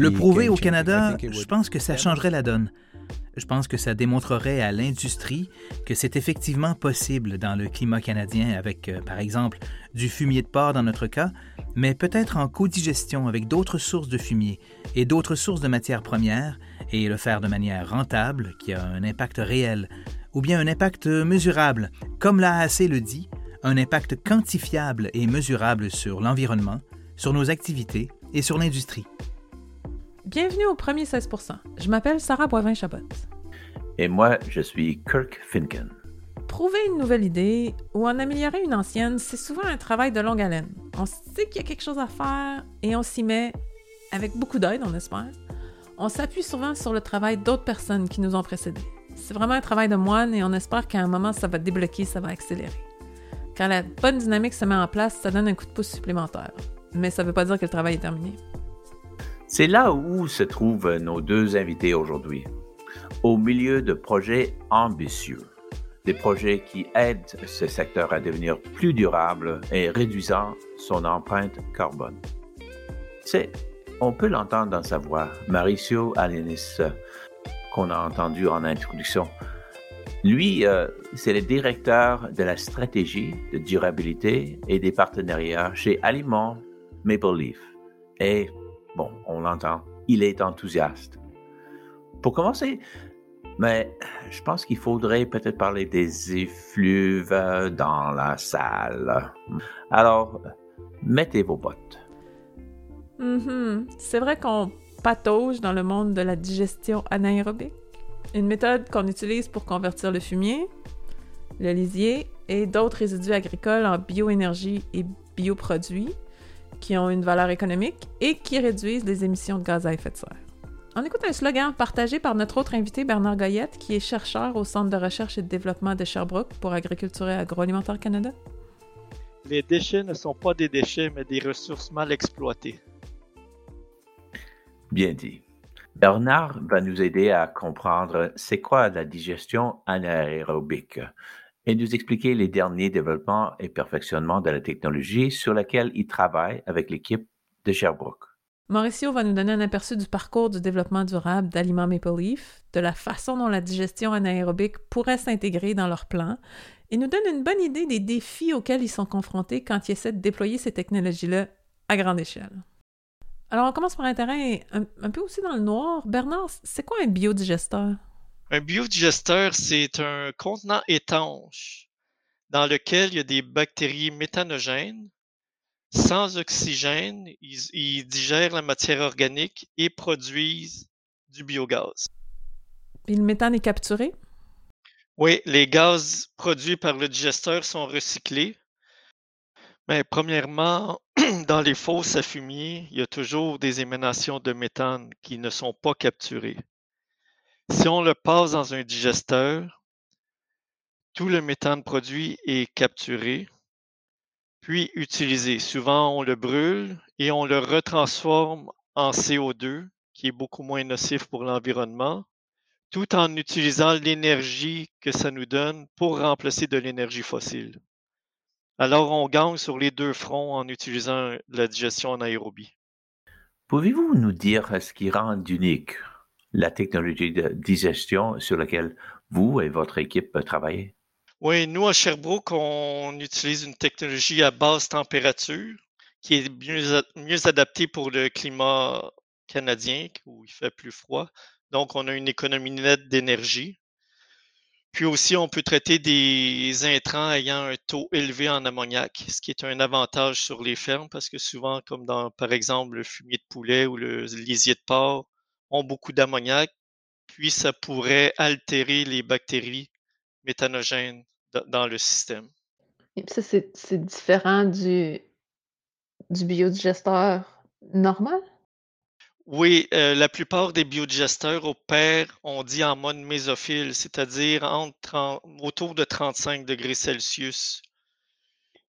Le prouver au Canada, je pense que ça changerait la donne. Je pense que ça démontrerait à l'industrie que c'est effectivement possible dans le climat canadien avec, euh, par exemple, du fumier de porc dans notre cas, mais peut-être en codigestion avec d'autres sources de fumier et d'autres sources de matières premières, et le faire de manière rentable, qui a un impact réel, ou bien un impact mesurable, comme l'AAC le dit, un impact quantifiable et mesurable sur l'environnement, sur nos activités et sur l'industrie. Bienvenue au premier 16 Je m'appelle Sarah Boivin-Chabot. Et moi, je suis Kirk Finken. Prouver une nouvelle idée ou en améliorer une ancienne, c'est souvent un travail de longue haleine. On sait qu'il y a quelque chose à faire et on s'y met avec beaucoup d'aide, on espère. On s'appuie souvent sur le travail d'autres personnes qui nous ont précédés. C'est vraiment un travail de moine et on espère qu'à un moment, ça va débloquer, ça va accélérer. Quand la bonne dynamique se met en place, ça donne un coup de pouce supplémentaire. Mais ça ne veut pas dire que le travail est terminé. C'est là où se trouvent nos deux invités aujourd'hui. Au milieu de projets ambitieux, des projets qui aident ce secteur à devenir plus durable et réduisant son empreinte carbone. C'est, on peut l'entendre dans sa voix, Mauricio Alenis, qu'on a entendu en introduction. Lui, euh, c'est le directeur de la stratégie de durabilité et des partenariats chez Aliment Maple Leaf. Et, bon, on l'entend, il est enthousiaste. Pour commencer, mais je pense qu'il faudrait peut-être parler des effluves dans la salle. Alors, mettez vos bottes. Mm-hmm. C'est vrai qu'on patauge dans le monde de la digestion anaérobique, une méthode qu'on utilise pour convertir le fumier, le lisier et d'autres résidus agricoles en bioénergie et bioproduits qui ont une valeur économique et qui réduisent les émissions de gaz à effet de serre. On écoute un slogan partagé par notre autre invité Bernard Goyette, qui est chercheur au Centre de recherche et de développement de Sherbrooke pour Agriculture et Agroalimentaire Canada. Les déchets ne sont pas des déchets, mais des ressources mal exploitées. Bien dit. Bernard va nous aider à comprendre c'est quoi la digestion anaérobique et nous expliquer les derniers développements et perfectionnements de la technologie sur laquelle il travaille avec l'équipe de Sherbrooke. Mauricio va nous donner un aperçu du parcours du développement durable d'Aliments Maple Leaf, de la façon dont la digestion anaérobique pourrait s'intégrer dans leur plan, et nous donne une bonne idée des défis auxquels ils sont confrontés quand ils essaient de déployer ces technologies-là à grande échelle. Alors, on commence par un terrain un peu aussi dans le noir. Bernard, c'est quoi un biodigesteur? Un biodigesteur, c'est un contenant étanche dans lequel il y a des bactéries méthanogènes. Sans oxygène, ils, digèrent la matière organique et produisent du biogaz. Et le méthane est capturé? Oui, les gaz produits par le digesteur sont recyclés. Mais premièrement, dans les fosses à fumier, il y a toujours des émanations de méthane qui ne sont pas capturées. Si on le passe dans un digesteur, tout le méthane produit est capturé, puis utilisé. Souvent, on le brûle et on le retransforme en CO2, qui est beaucoup moins nocif pour l'environnement, tout en utilisant l'énergie que ça nous donne pour remplacer de l'énergie fossile. Alors, on gagne sur les deux fronts en utilisant la digestion en aérobie. Pouvez-vous nous dire ce qui rend unique? La technologie de digestion sur laquelle vous et votre équipe travaillez? Oui, nous à Sherbrooke, on utilise une technologie à basse température qui est mieux, mieux adaptée pour le climat canadien où il fait plus froid. Donc, on a une économie nette d'énergie. Puis aussi, on peut traiter des intrants ayant un taux élevé en ammoniac, ce qui est un avantage sur les fermes parce que souvent, comme dans, par exemple, le fumier de poulet ou le lisier de porc, ont beaucoup d'ammoniac, puis ça pourrait altérer les bactéries méthanogènes dans le système. Et ça, c'est différent du, du biodigesteur normal? Oui, euh, la plupart des biodigesteurs opèrent, on dit en mode mésophile, c'est-à-dire entre autour de 35 degrés Celsius.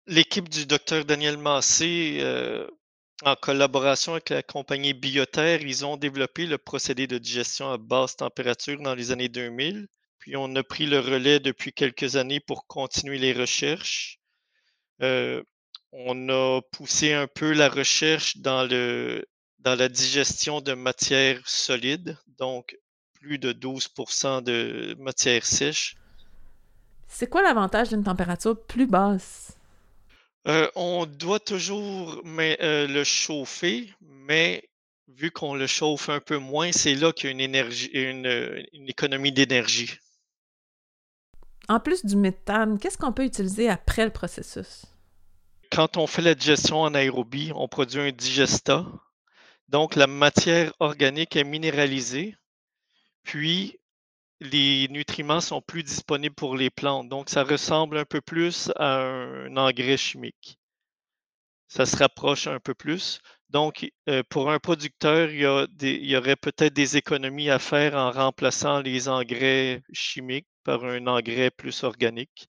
L'équipe du docteur Daniel Massé euh, en collaboration avec la compagnie Bioterre, ils ont développé le procédé de digestion à basse température dans les années 2000. Puis on a pris le relais depuis quelques années pour continuer les recherches. Euh, on a poussé un peu la recherche dans, le, dans la digestion de matières solides, donc plus de 12% de matière sèche. C'est quoi l'avantage d'une température plus basse? Euh, on doit toujours mais, euh, le chauffer, mais vu qu'on le chauffe un peu moins, c'est là qu'il y a une, énergie, une, une économie d'énergie. En plus du méthane, qu'est-ce qu'on peut utiliser après le processus? Quand on fait la digestion en aérobie, on produit un digestat. Donc, la matière organique est minéralisée, puis les nutriments sont plus disponibles pour les plantes. Donc, ça ressemble un peu plus à un engrais chimique. Ça se rapproche un peu plus. Donc, euh, pour un producteur, il y, aurait peut-être des économies à faire en remplaçant les engrais chimiques par un engrais plus organique.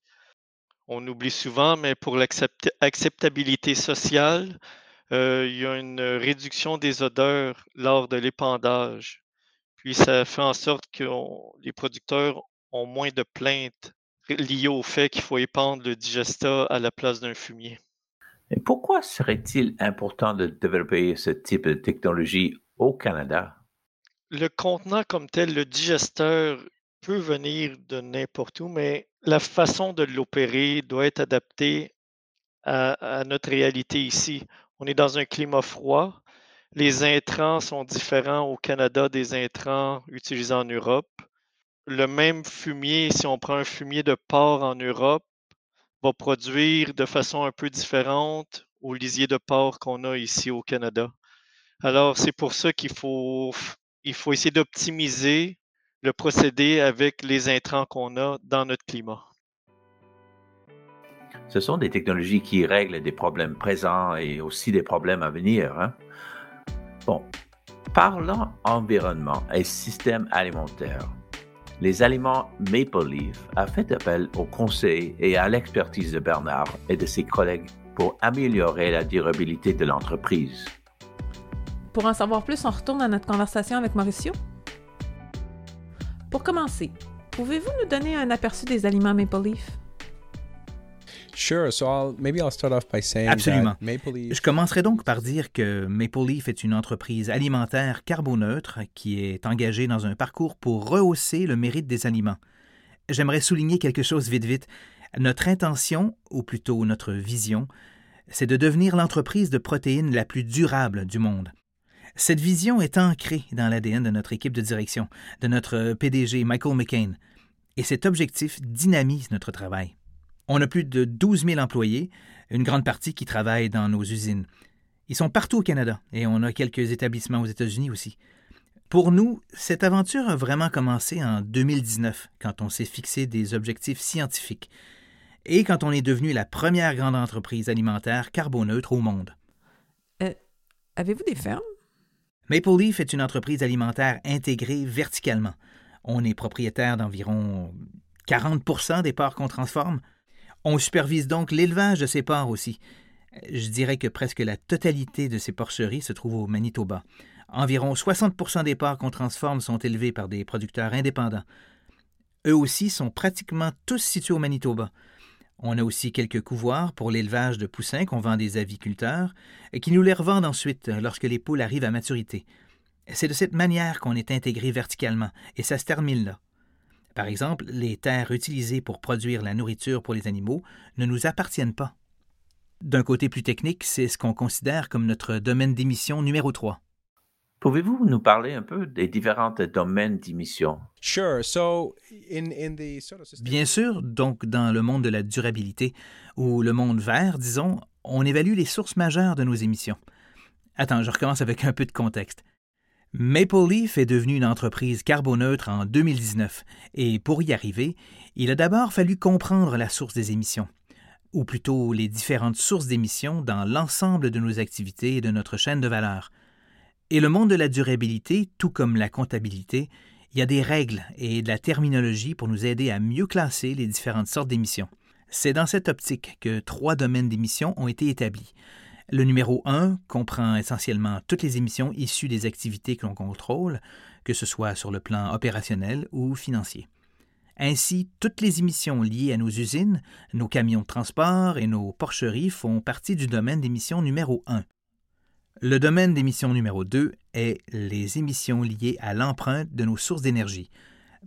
On oublie souvent, mais pour l'acceptabilité sociale, euh, il y a une réduction des odeurs lors de l'épandage. Puis ça fait en sorte que les producteurs ont moins de plaintes liées au fait qu'il faut épandre le digestat à la place d'un fumier. Et pourquoi serait-il important de développer ce type de technologie au Canada? Le contenant comme tel, le digesteur, peut venir de n'importe où, mais la façon de l'opérer doit être adaptée à, notre réalité ici. On est dans un climat froid, les intrants sont différents au Canada des intrants utilisés en Europe. Le même fumier, si on prend un fumier de porc en Europe, va produire de façon un peu différente au lisier de porc qu'on a ici au Canada. Alors, c'est pour ça qu'il faut, il faut essayer d'optimiser le procédé avec les intrants qu'on a dans notre climat. Ce sont des technologies qui règlent des problèmes présents et aussi des problèmes à venir. Hein? Bon, parlant environnement et système alimentaire, les aliments Maple Leaf a fait appel au conseil et à l'expertise de Bernard et de ses collègues pour améliorer la durabilité de l'entreprise. Pour en savoir plus, on retourne à notre conversation avec Mauricio. Pour commencer, pouvez-vous nous donner un aperçu des aliments Maple Leaf? Absolument. Je commencerai donc par dire que Maple Leaf est une entreprise alimentaire carboneutre qui est engagée dans un parcours pour rehausser le mérite des aliments. J'aimerais souligner quelque chose vite vite. Notre intention, ou plutôt notre vision, c'est de devenir l'entreprise de protéines la plus durable du monde. Cette vision est ancrée dans l'ADN de notre équipe de direction, de notre PDG Michael McCain, et cet objectif dynamise notre travail. On a plus de 12 000 employés, une grande partie qui travaillent dans nos usines. Ils sont partout au Canada et on a quelques établissements aux États-Unis aussi. Pour nous, cette aventure a vraiment commencé en 2019, quand on s'est fixé des objectifs scientifiques et quand on est devenu la première grande entreprise alimentaire carboneutre au monde. Euh, avez-vous des fermes? Maple Leaf est une entreprise alimentaire intégrée verticalement. On est propriétaire d'environ 40% des parts qu'on transforme. On supervise donc l'élevage de ces porcs aussi. Je dirais que presque la totalité de ces porcheries se trouve au Manitoba. Environ 60% des porcs qu'on transforme sont élevés par des producteurs indépendants. Eux aussi sont pratiquement tous situés au Manitoba. On a aussi quelques couvoirs pour l'élevage de poussins qu'on vend des aviculteurs et qui nous les revendent ensuite lorsque les poules arrivent à maturité. C'est de cette manière qu'on est intégré verticalement et ça se termine là. Par exemple, les terres utilisées pour produire la nourriture pour les animaux ne nous appartiennent pas. D'un côté plus technique, c'est ce qu'on considère comme notre domaine d'émission numéro 3. Pouvez-vous nous parler un peu des différents domaines d'émission? Bien sûr, donc dans le monde de la durabilité, ou le monde vert, disons, on évalue les sources majeures de nos émissions. Attends, je recommence avec un peu de contexte. Maple Leaf est devenue une entreprise carboneutre en 2019 et pour y arriver, il a d'abord fallu comprendre la source des émissions, ou plutôt les différentes sources d'émissions dans l'ensemble de nos activités et de notre chaîne de valeur. Et le monde de la durabilité, tout comme la comptabilité, il y a des règles et de la terminologie pour nous aider à mieux classer les différentes sortes d'émissions. C'est dans cette optique que trois domaines d'émissions ont été établis. Le numéro 1 comprend essentiellement toutes les émissions issues des activités que l'on contrôle, que ce soit sur le plan opérationnel ou financier. Ainsi, toutes les émissions liées à nos usines, nos camions de transport et nos porcheries font partie du domaine d'émission numéro 1. Le domaine d'émission numéro 2 est les émissions liées à l'empreinte de nos sources d'énergie.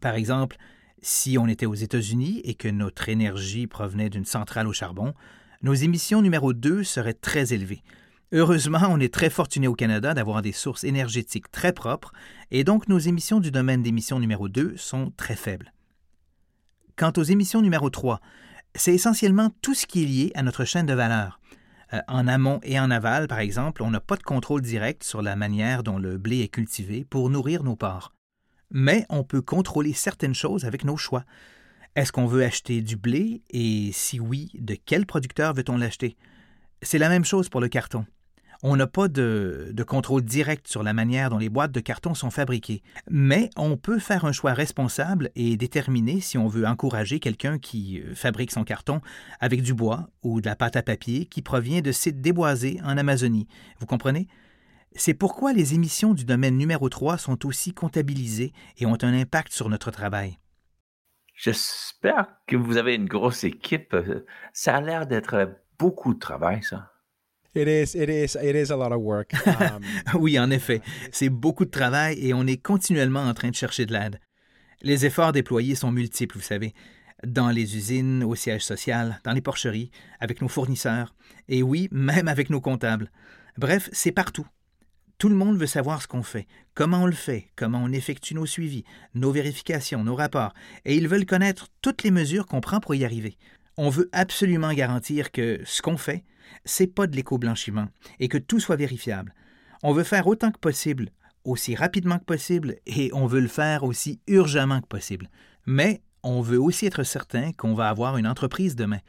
Par exemple, si on était aux États-Unis et que notre énergie provenait d'une centrale au charbon, nos émissions numéro 2 seraient très élevées. Heureusement, on est très fortuné au Canada d'avoir des sources énergétiques très propres et donc nos émissions du domaine d'émission numéro 2 sont très faibles. Quant aux émissions numéro 3, c'est essentiellement tout ce qui est lié à notre chaîne de valeur. Euh, en amont et en aval, par exemple, on n'a pas de contrôle direct sur la manière dont le blé est cultivé pour nourrir nos porcs. Mais on peut contrôler certaines choses avec nos choix. Est-ce qu'on veut acheter du blé et si oui, de quel producteur veut-on l'acheter? C'est la même chose pour le carton. On n'a pas de, contrôle direct sur la manière dont les boîtes de carton sont fabriquées, mais on peut faire un choix responsable et déterminer si on veut encourager quelqu'un qui euh, fabrique son carton avec du bois ou de la pâte à papier qui provient de sites déboisés en Amazonie. Vous comprenez? C'est pourquoi les émissions du domaine numéro 3 sont aussi comptabilisées et ont un impact sur notre travail. J'espère que vous avez une grosse équipe. Ça a l'air d'être beaucoup de travail, ça. It is, it is, it is a lot of work. Um, oui, en effet, c'est beaucoup de travail et on est continuellement en train de chercher de l'aide. Les efforts déployés sont multiples, vous savez, dans les usines, au siège social, dans les porcheries, avec nos fournisseurs, et oui, même avec nos comptables. Bref, c'est partout. Tout le monde veut savoir ce qu'on fait, comment on le fait, comment on effectue nos suivis, nos vérifications, nos rapports, et ils veulent connaître toutes les mesures qu'on prend pour y arriver. On veut absolument garantir que ce qu'on fait, c'est pas de l'éco-blanchiment et que tout soit vérifiable. On veut faire autant que possible, aussi rapidement que possible et on veut le faire aussi urgemment que possible. Mais on veut aussi être certain qu'on va avoir une entreprise demain.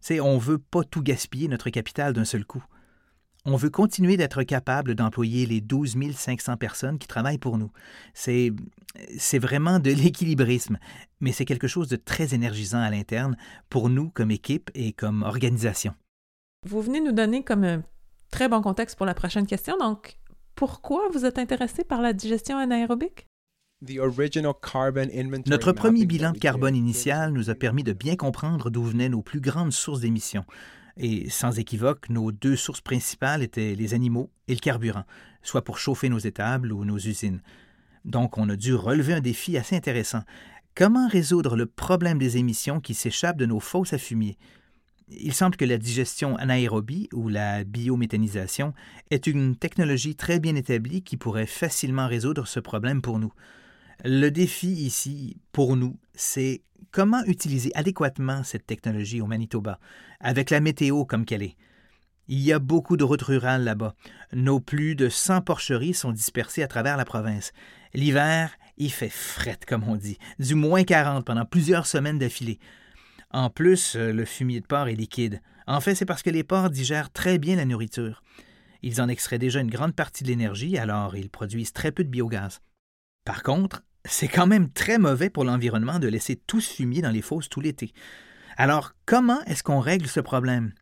C'est on veut pas tout gaspiller notre capital d'un seul coup. On veut continuer d'être capable d'employer les 12 500 personnes qui travaillent pour nous. C'est, c'est vraiment de l'équilibrisme, mais c'est quelque chose de très énergisant à l'interne pour nous comme équipe et comme organisation. Vous venez nous donner comme un très bon contexte pour la prochaine question. Donc, pourquoi vous êtes intéressé par la digestion anaérobique? Notre premier bilan de carbone initial nous a permis de bien comprendre d'où venaient nos plus grandes sources d'émissions. Et sans équivoque, nos deux sources principales étaient les animaux et le carburant, soit pour chauffer nos étables ou nos usines. Donc on a dû relever un défi assez intéressant. Comment résoudre le problème des émissions qui s'échappent de nos fosses à fumier? Il semble que la digestion anaérobie ou la biométhanisation est une technologie très bien établie qui pourrait facilement résoudre ce problème pour nous. Le défi ici, pour nous, c'est comment utiliser adéquatement cette technologie au Manitoba, avec la météo comme qu'elle est? Il y a beaucoup de routes rurales là-bas. Nos plus de 100 porcheries sont dispersées à travers la province. L'hiver, il fait fret, comme on dit, du moins 40 pendant plusieurs semaines d'affilée. En plus, le fumier de porc est liquide. En fait, c'est parce que les porcs digèrent très bien la nourriture. Ils en extraient déjà une grande partie de l'énergie, alors ils produisent très peu de biogaz. Par contre, c'est quand même très mauvais pour l'environnement de laisser tout ce fumier dans les fosses tout l'été. Alors, comment est-ce qu'on règle ce problème?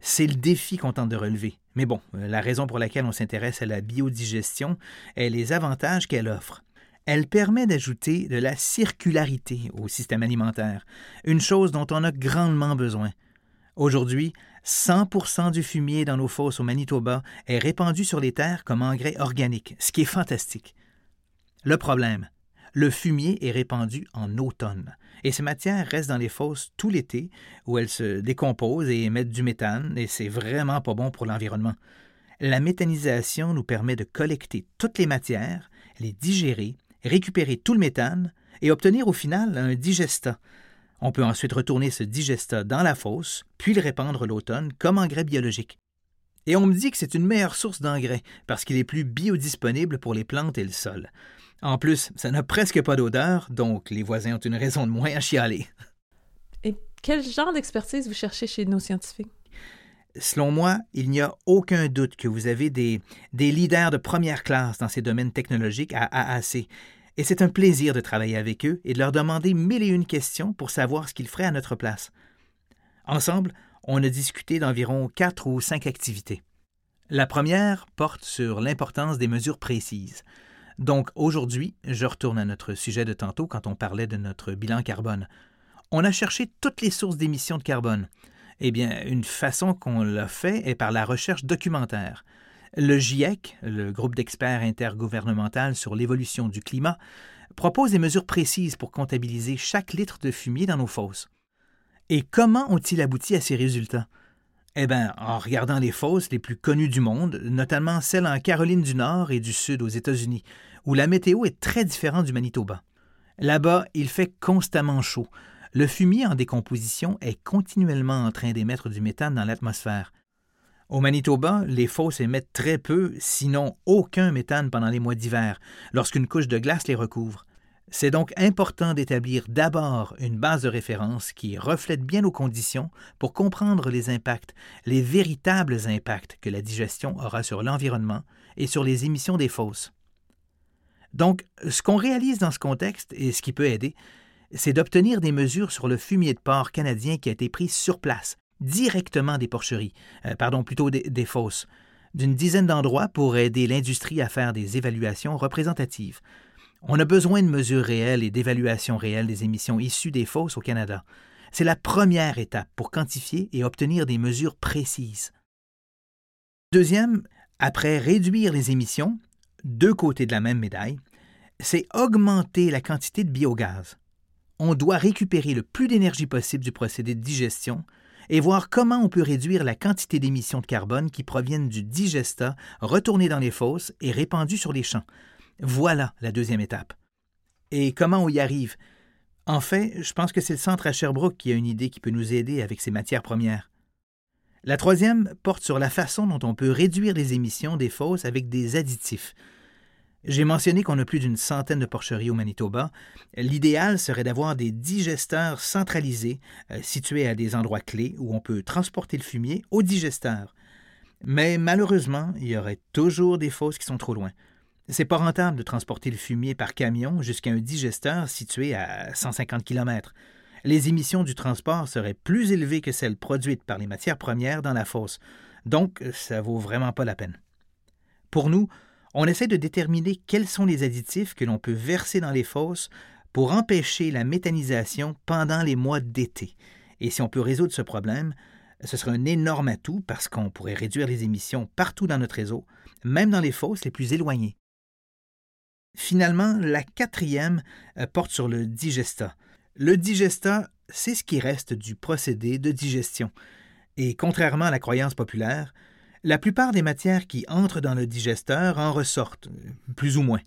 C'est le défi qu'on tente de relever. Mais bon, euh, la raison pour laquelle on s'intéresse à la biodigestion est les avantages qu'elle offre elle permet d'ajouter de la circularité au système alimentaire, une chose dont on a grandement besoin. Aujourd'hui, 100% du fumier dans nos fosses au Manitoba est répandu sur les terres comme engrais organique, ce qui est fantastique. Le problème, le fumier est répandu en automne, et ces matières restent dans les fosses tout l'été, où elles se décomposent et émettent du méthane, et c'est vraiment pas bon pour l'environnement. La méthanisation nous permet de collecter toutes les matières, les digérer récupérer tout le méthane et obtenir au final un digestat. On peut ensuite retourner ce digestat dans la fosse, puis le répandre l'automne comme engrais biologique. Et on me dit que c'est une meilleure source d'engrais parce qu'il est plus biodisponible pour les plantes et le sol. En plus, ça n'a presque pas d'odeur, donc les voisins ont une raison de moins à chialer. Et quel genre d'expertise vous cherchez chez nos scientifiques? Selon moi, il n'y a aucun doute que vous avez des, des leaders de première classe dans ces domaines technologiques à AAC. Et c'est un plaisir de travailler avec eux et de leur demander mille et une questions pour savoir ce qu'ils feraient à notre place. Ensemble, on a discuté d'environ quatre ou cinq activités. La première porte sur l'importance des mesures précises. Donc aujourd'hui, je retourne à notre sujet de tantôt quand on parlait de notre bilan carbone. On a cherché toutes les sources d'émissions de carbone. Eh bien, une façon qu'on l'a fait est par la recherche documentaire. Le GIEC, le groupe d'experts intergouvernemental sur l'évolution du climat, propose des mesures précises pour comptabiliser chaque litre de fumier dans nos fosses. Et comment ont-ils abouti à ces résultats? Eh bien, en regardant les fosses les plus connues du monde, notamment celles en Caroline du Nord et du Sud aux États-Unis, où la météo est très différente du Manitoba. Là-bas, il fait constamment chaud. Le fumier en décomposition est continuellement en train d'émettre du méthane dans l'atmosphère. Au Manitoba, les fosses émettent très peu, sinon aucun méthane pendant les mois d'hiver, lorsqu'une couche de glace les recouvre. C'est donc important d'établir d'abord une base de référence qui reflète bien nos conditions pour comprendre les impacts, les véritables impacts que la digestion aura sur l'environnement et sur les émissions des fosses. Donc, ce qu'on réalise dans ce contexte et ce qui peut aider, c'est d'obtenir des mesures sur le fumier de porc canadien qui a été pris sur place, directement des porcheries, euh, pardon, plutôt des, des fosses, d'une dizaine d'endroits pour aider l'industrie à faire des évaluations représentatives. On a besoin de mesures réelles et d'évaluations réelles des émissions issues des fosses au Canada. C'est la première étape pour quantifier et obtenir des mesures précises. Deuxième, après réduire les émissions, deux côtés de la même médaille, c'est augmenter la quantité de biogaz. On doit récupérer le plus d'énergie possible du procédé de digestion et voir comment on peut réduire la quantité d'émissions de carbone qui proviennent du digestat retourné dans les fosses et répandu sur les champs. Voilà la deuxième étape. Et comment on y arrive? En fait, je pense que c'est le centre à Sherbrooke qui a une idée qui peut nous aider avec ces matières premières. La troisième porte sur la façon dont on peut réduire les émissions des fosses avec des additifs. J'ai mentionné qu'on a plus d'une centaine de porcheries au Manitoba. L'idéal serait d'avoir des digesteurs centralisés euh, situés à des endroits clés où on peut transporter le fumier au digesteur. Mais malheureusement, il y aurait toujours des fosses qui sont trop loin. C'est pas rentable de transporter le fumier par camion jusqu'à un digesteur situé à 150 km. Les émissions du transport seraient plus élevées que celles produites par les matières premières dans la fosse, donc ça vaut vraiment pas la peine. Pour nous, on essaie de déterminer quels sont les additifs que l'on peut verser dans les fosses pour empêcher la méthanisation pendant les mois d'été. Et si on peut résoudre ce problème, ce serait un énorme atout parce qu'on pourrait réduire les émissions partout dans notre réseau, même dans les fosses les plus éloignées. Finalement, la quatrième euh, porte sur le digestat. Le digestat, c'est ce qui reste du procédé de digestion. Et contrairement à la croyance populaire, la plupart des matières qui entrent dans le digesteur en ressortent, plus ou moins.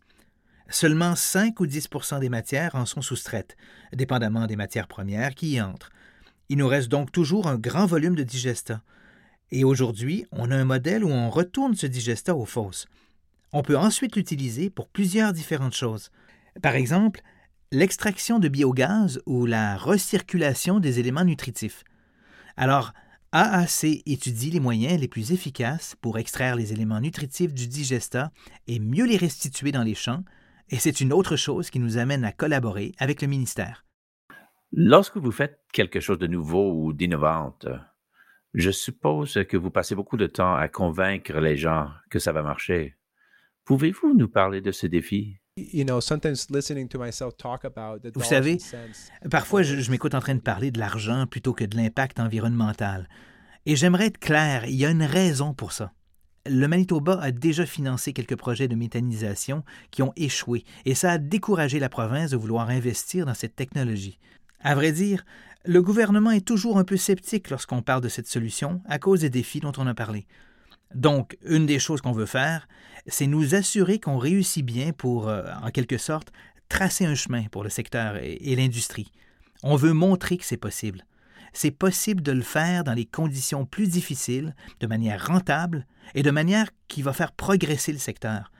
Seulement 5 ou 10% des matières en sont soustraites, dépendamment des matières premières qui y entrent. Il nous reste donc toujours un grand volume de digestat. Et aujourd'hui, on a un modèle où on retourne ce digestat aux fosses. On peut ensuite l'utiliser pour plusieurs différentes choses. Par exemple, l'extraction de biogaz ou la recirculation des éléments nutritifs. Alors, AAC étudie les moyens les plus efficaces pour extraire les éléments nutritifs du digestat et mieux les restituer dans les champs, et c'est une autre chose qui nous amène à collaborer avec le ministère. Lorsque vous faites quelque chose de nouveau ou d'innovant, je suppose que vous passez beaucoup de temps à convaincre les gens que ça va marcher. Pouvez-vous nous parler de ce défi? Vous savez, parfois je, m'écoute en train de parler de l'argent plutôt que de l'impact environnemental. Et j'aimerais être clair, il y a une raison pour ça. Le Manitoba a déjà financé quelques projets de méthanisation qui ont échoué, et ça a découragé la province de vouloir investir dans cette technologie. À vrai dire, le gouvernement est toujours un peu sceptique lorsqu'on parle de cette solution à cause des défis dont on a parlé. Donc, une des choses qu'on veut faire, c'est nous assurer qu'on réussit bien pour, euh, en quelque sorte, tracer un chemin pour le secteur et, l'industrie. On veut montrer que c'est possible. C'est possible de le faire dans les conditions plus difficiles, de manière rentable et de manière qui va faire progresser le secteur.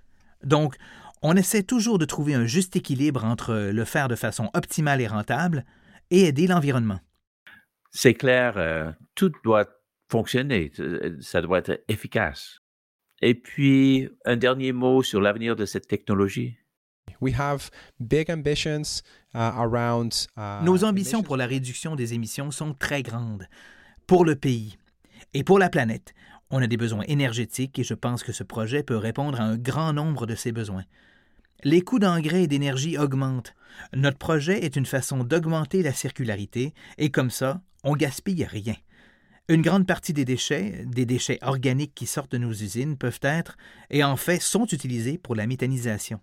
Donc, on essaie toujours de trouver un juste équilibre entre le faire de façon optimale et rentable et aider l'environnement. C'est clair, euh, tout doit fonctionner, ça doit être efficace. Et puis, un dernier mot sur l'avenir de cette technologie. We have big ambitions, uh, around, uh, Nos ambitions pour la réduction des émissions sont très grandes pour le pays et pour la planète. On a des besoins énergétiques et je pense que ce projet peut répondre à un grand nombre de ces besoins. Les coûts d'engrais et d'énergie augmentent. Notre projet est une façon d'augmenter la circularité et comme ça, on gaspille rien. Une grande partie des déchets, des déchets organiques qui sortent de nos usines, peuvent être, et en fait sont utilisés pour la méthanisation.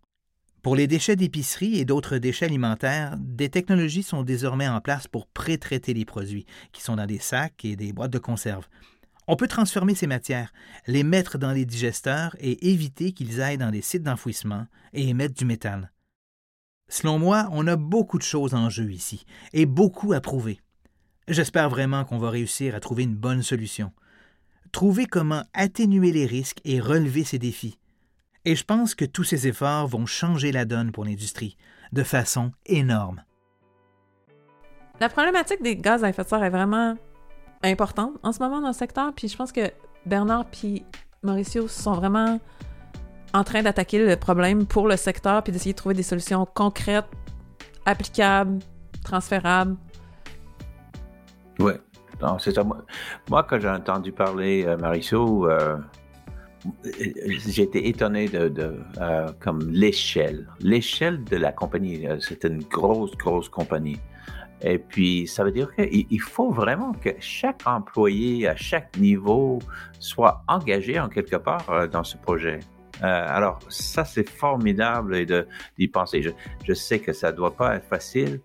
Pour les déchets d'épicerie et d'autres déchets alimentaires, des technologies sont désormais en place pour pré-traiter les produits, qui sont dans des sacs et des boîtes de conserve. On peut transformer ces matières, les mettre dans les digesteurs et éviter qu'ils aillent dans des sites d'enfouissement et émettent du méthane. Selon moi, on a beaucoup de choses en jeu ici et beaucoup à prouver. J'espère vraiment qu'on va réussir à trouver une bonne solution. Trouver comment atténuer les risques et relever ces défis. Et je pense que tous ces efforts vont changer la donne pour l'industrie de façon énorme. La problématique des gaz à effet de serre est vraiment importante en ce moment dans le secteur, puis je pense que Bernard puis Mauricio sont vraiment en train d'attaquer le problème pour le secteur puis d'essayer de trouver des solutions concrètes, applicables, transférables oui, c'est ça. Moi, quand j'ai entendu parler euh, Marisol, euh, j'ai été étonné de, euh, comme l'échelle. L'échelle de la compagnie, c'est une grosse, grosse compagnie. Et puis, ça veut dire qu'il faut vraiment que chaque employé à chaque niveau soit engagé en quelque part dans ce projet. alors, ça, c'est formidable d'y penser. Je, je, sais que ça ne doit pas être facile,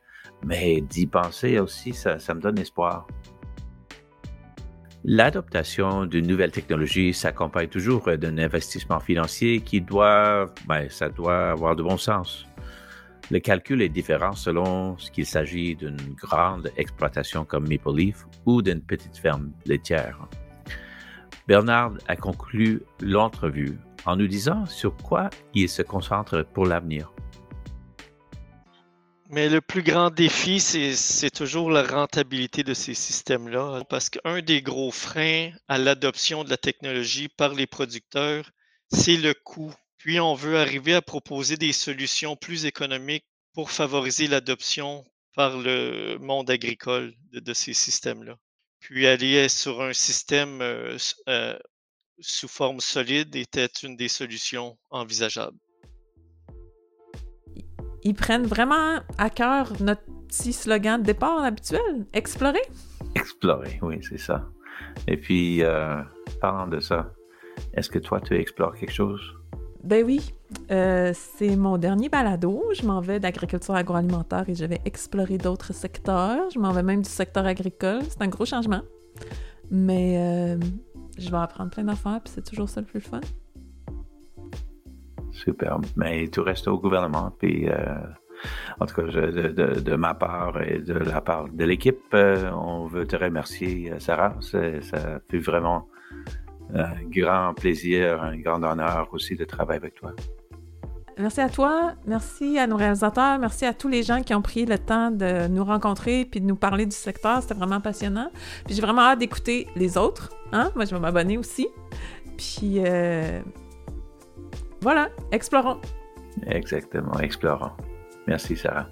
mais d'y penser aussi, ça, me donne espoir. L'adoption d'une nouvelle technologie s'accompagne toujours d'un investissement financier qui doit, ben, ça doit avoir de bon sens. Le calcul est différent selon qu'il s'agit d'une grande exploitation comme Maple Leaf ou d'une petite ferme laitière. Bernard a conclu l'entrevue en nous disant sur quoi il se concentre pour l'avenir. Mais le plus grand défi, c'est toujours la rentabilité de ces systèmes-là, parce qu'un des gros freins à l'adoption de la technologie par les producteurs, c'est le coût. Puis on veut arriver à proposer des solutions plus économiques pour favoriser l'adoption par le monde agricole de, ces systèmes-là. Puis aller sur un système euh, euh, sous forme solide était une des solutions envisageables ils prennent vraiment à cœur notre petit slogan de départ habituel, explorer. Explorer, oui, c'est ça. Et puis, euh, parlant de ça, est-ce que toi, tu explores quelque chose? Ben oui, euh, c'est mon dernier balado. Je m'en vais d'agriculture agroalimentaire et je vais explorer d'autres secteurs. Je m'en vais même du secteur agricole. C'est un gros changement. Mais euh, je vais apprendre plein d'affaires, puis c'est toujours ça le plus fun. Superbe. Mais tu restes au gouvernement, puis euh, en tout cas, de, ma part et de la part de l'équipe, euh, on veut te remercier, euh, Sarah. Ça fait vraiment un grand plaisir, un grand honneur aussi de travailler avec toi. Merci à toi, merci à nos réalisateurs, merci à tous les gens qui ont pris le temps de nous rencontrer puis de nous parler du secteur. C'était vraiment passionnant. Puis j'ai vraiment hâte d'écouter les autres. Hein? Moi, je vais m'abonner aussi. Puis voilà, explorons. Exactement, explorons. Merci Sarah.